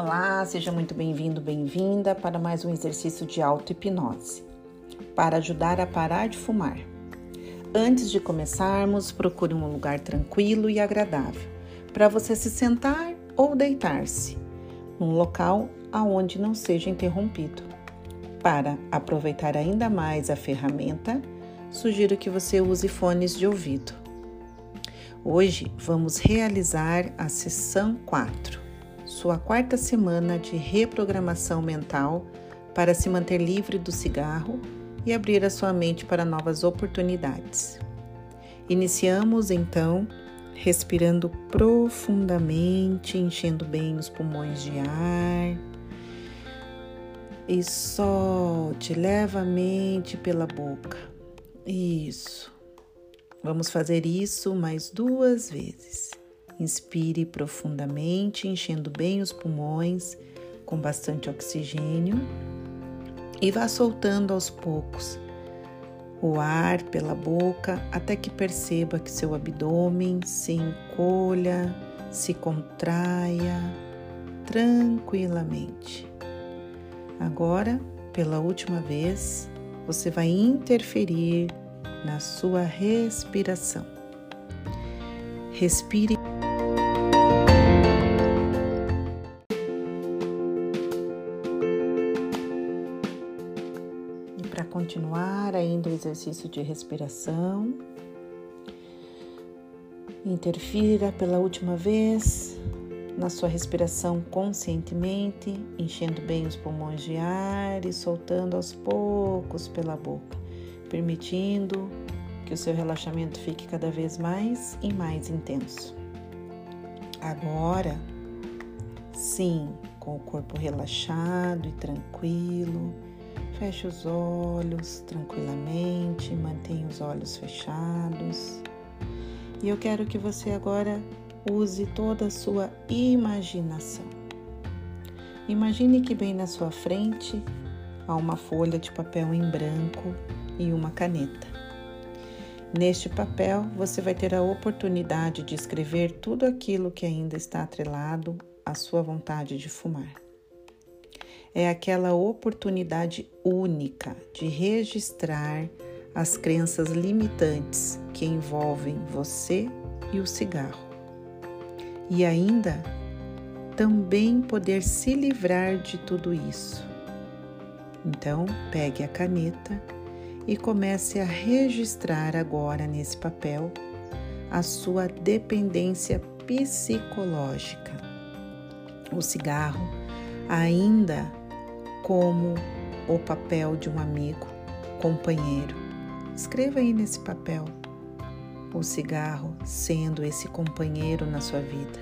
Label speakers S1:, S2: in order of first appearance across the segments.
S1: Olá, seja muito bem-vindo, bem-vinda para mais um exercício de auto-hipnose para ajudar a parar de fumar. Antes de começarmos, procure um lugar tranquilo e agradável para você se sentar ou deitar-se, num local aonde não seja interrompido. Para aproveitar ainda mais a ferramenta, sugiro que você use fones de ouvido. Hoje vamos realizar a sessão 4 sua quarta semana de reprogramação mental para se manter livre do cigarro e abrir a sua mente para novas oportunidades. Iniciamos então respirando profundamente, enchendo bem os pulmões de ar. E solte levemente pela boca. Isso. Vamos fazer isso mais duas vezes. Inspire profundamente, enchendo bem os pulmões com bastante oxigênio e vá soltando aos poucos o ar pela boca até que perceba que seu abdômen se encolha, se contraia tranquilamente. Agora, pela última vez, você vai interferir na sua respiração. Respire. Para continuar ainda o exercício de respiração. Interfira pela última vez na sua respiração conscientemente, enchendo bem os pulmões de ar e soltando aos poucos pela boca, permitindo que o seu relaxamento fique cada vez mais e mais intenso. Agora, sim, com o corpo relaxado e tranquilo, Feche os olhos tranquilamente, mantenha os olhos fechados. E eu quero que você agora use toda a sua imaginação. Imagine que bem na sua frente há uma folha de papel em branco e uma caneta. Neste papel, você vai ter a oportunidade de escrever tudo aquilo que ainda está atrelado à sua vontade de fumar é aquela oportunidade única de registrar as crenças limitantes que envolvem você e o cigarro. E ainda também poder se livrar de tudo isso. Então, pegue a caneta e comece a registrar agora nesse papel a sua dependência psicológica. O cigarro ainda como o papel de um amigo, companheiro. Escreva aí nesse papel o cigarro sendo esse companheiro na sua vida.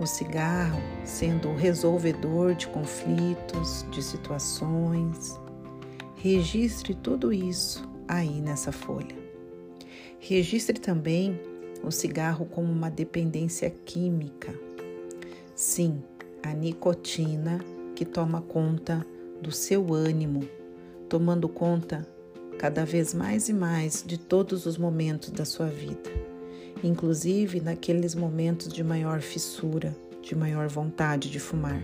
S1: O cigarro sendo o resolvedor de conflitos, de situações. Registre tudo isso aí nessa folha. Registre também o cigarro como uma dependência química. Sim, a nicotina que toma conta do seu ânimo, tomando conta cada vez mais e mais de todos os momentos da sua vida, inclusive naqueles momentos de maior fissura, de maior vontade de fumar.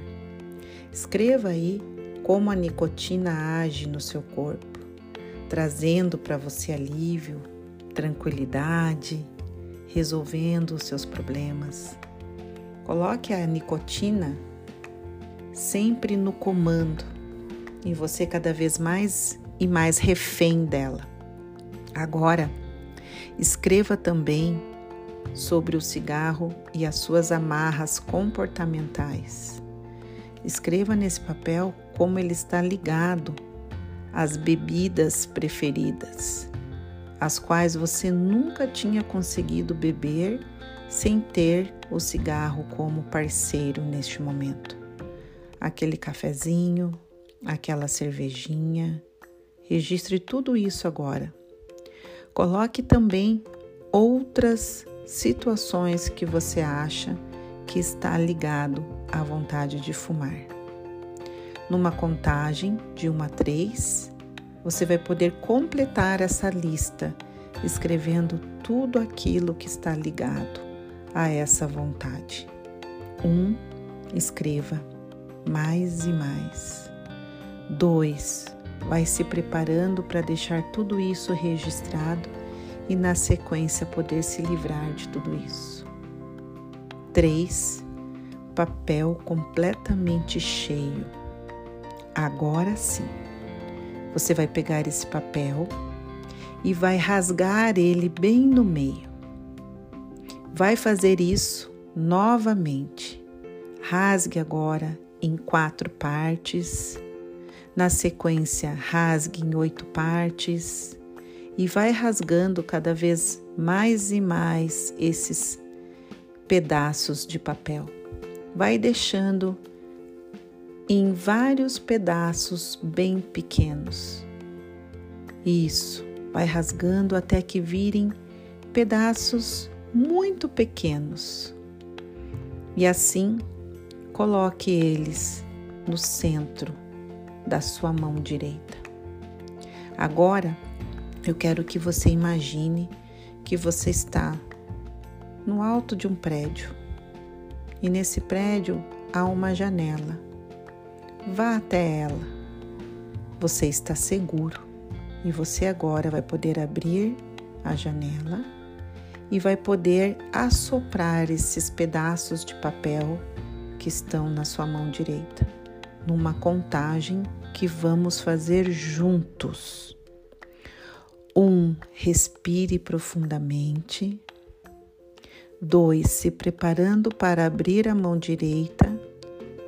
S1: Escreva aí como a nicotina age no seu corpo, trazendo para você alívio, tranquilidade, resolvendo os seus problemas. Coloque a nicotina sempre no comando e você cada vez mais e mais refém dela. Agora, escreva também sobre o cigarro e as suas amarras comportamentais. Escreva nesse papel como ele está ligado às bebidas preferidas, as quais você nunca tinha conseguido beber sem ter o cigarro como parceiro neste momento aquele cafezinho, aquela cervejinha. Registre tudo isso agora. Coloque também outras situações que você acha que está ligado à vontade de fumar. Numa contagem de 1 a 3, você vai poder completar essa lista escrevendo tudo aquilo que está ligado a essa vontade. 1. Um, escreva mais e mais. 2. Vai se preparando para deixar tudo isso registrado e, na sequência, poder se livrar de tudo isso. 3. Papel completamente cheio. Agora sim, você vai pegar esse papel e vai rasgar ele bem no meio. Vai fazer isso novamente. Rasgue agora em quatro partes. Na sequência, rasgue em oito partes e vai rasgando cada vez mais e mais esses pedaços de papel. Vai deixando em vários pedaços bem pequenos. Isso, vai rasgando até que virem pedaços muito pequenos. E assim, coloque eles no centro da sua mão direita. Agora, eu quero que você imagine que você está no alto de um prédio e nesse prédio há uma janela. Vá até ela. Você está seguro e você agora vai poder abrir a janela e vai poder assoprar esses pedaços de papel que estão na sua mão direita, numa contagem que vamos fazer juntos. Um, respire profundamente. Dois, se preparando para abrir a mão direita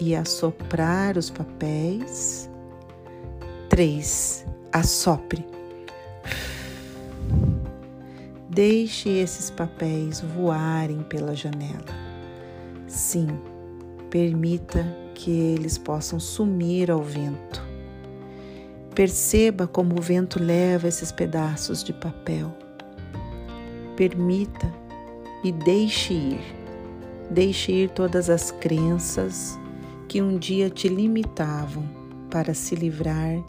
S1: e assoprar os papéis. Três, assopre. Deixe esses papéis voarem pela janela. Sim, permita que eles possam sumir ao vento. Perceba como o vento leva esses pedaços de papel. Permita e deixe ir. Deixe ir todas as crenças que um dia te limitavam para se livrar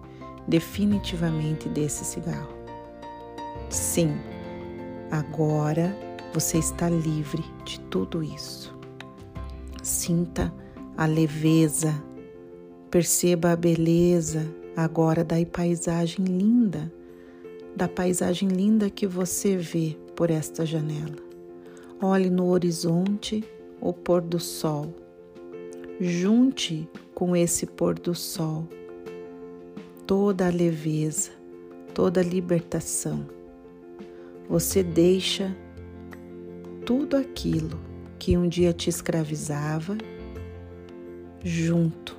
S1: definitivamente desse cigarro. Sim, agora você está livre de tudo isso. Sinta a leveza, perceba a beleza agora da paisagem linda, da paisagem linda que você vê por esta janela. Olhe no horizonte o pôr do sol. Junte com esse pôr do sol toda a leveza, toda a libertação. Você deixa tudo aquilo que um dia te escravizava junto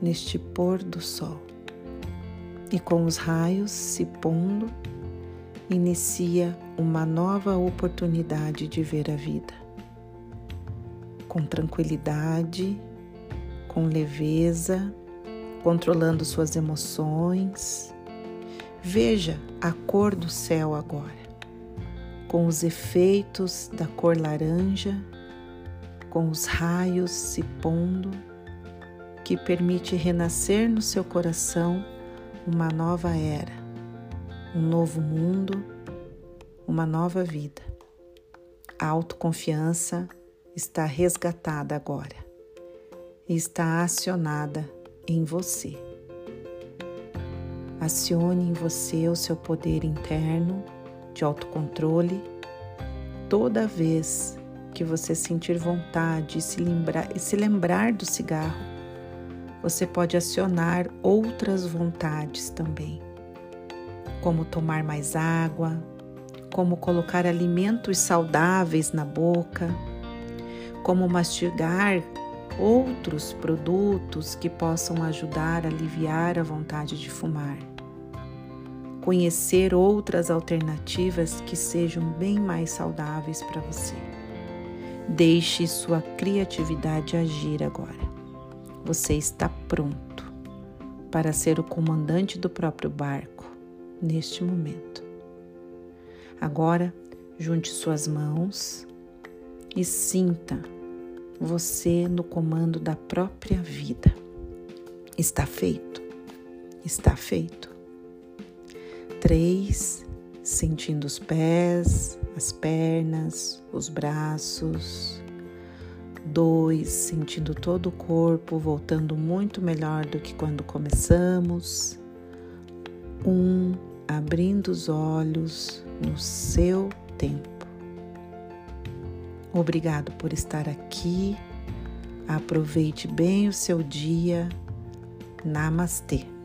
S1: neste pôr do sol. E com os raios se pondo, inicia uma nova oportunidade de ver a vida. Com tranquilidade, com leveza, controlando suas emoções. Veja a cor do céu agora, com os efeitos da cor laranja, com os raios se pondo, que permite renascer no seu coração uma nova era, um novo mundo, uma nova vida. A autoconfiança está resgatada agora e está acionada em você. Acione em você o seu poder interno de autocontrole toda vez que você sentir vontade e se lembrar, e se lembrar do cigarro. Você pode acionar outras vontades também, como tomar mais água, como colocar alimentos saudáveis na boca, como mastigar outros produtos que possam ajudar a aliviar a vontade de fumar. Conhecer outras alternativas que sejam bem mais saudáveis para você. Deixe sua criatividade agir agora. Você está pronto para ser o comandante do próprio barco neste momento. Agora, junte suas mãos e sinta você no comando da própria vida. Está feito? Está feito. Três, sentindo os pés, as pernas, os braços. Dois, sentindo todo o corpo voltando muito melhor do que quando começamos. Um, abrindo os olhos no seu tempo. Obrigado por estar aqui. Aproveite bem o seu dia. Namastê.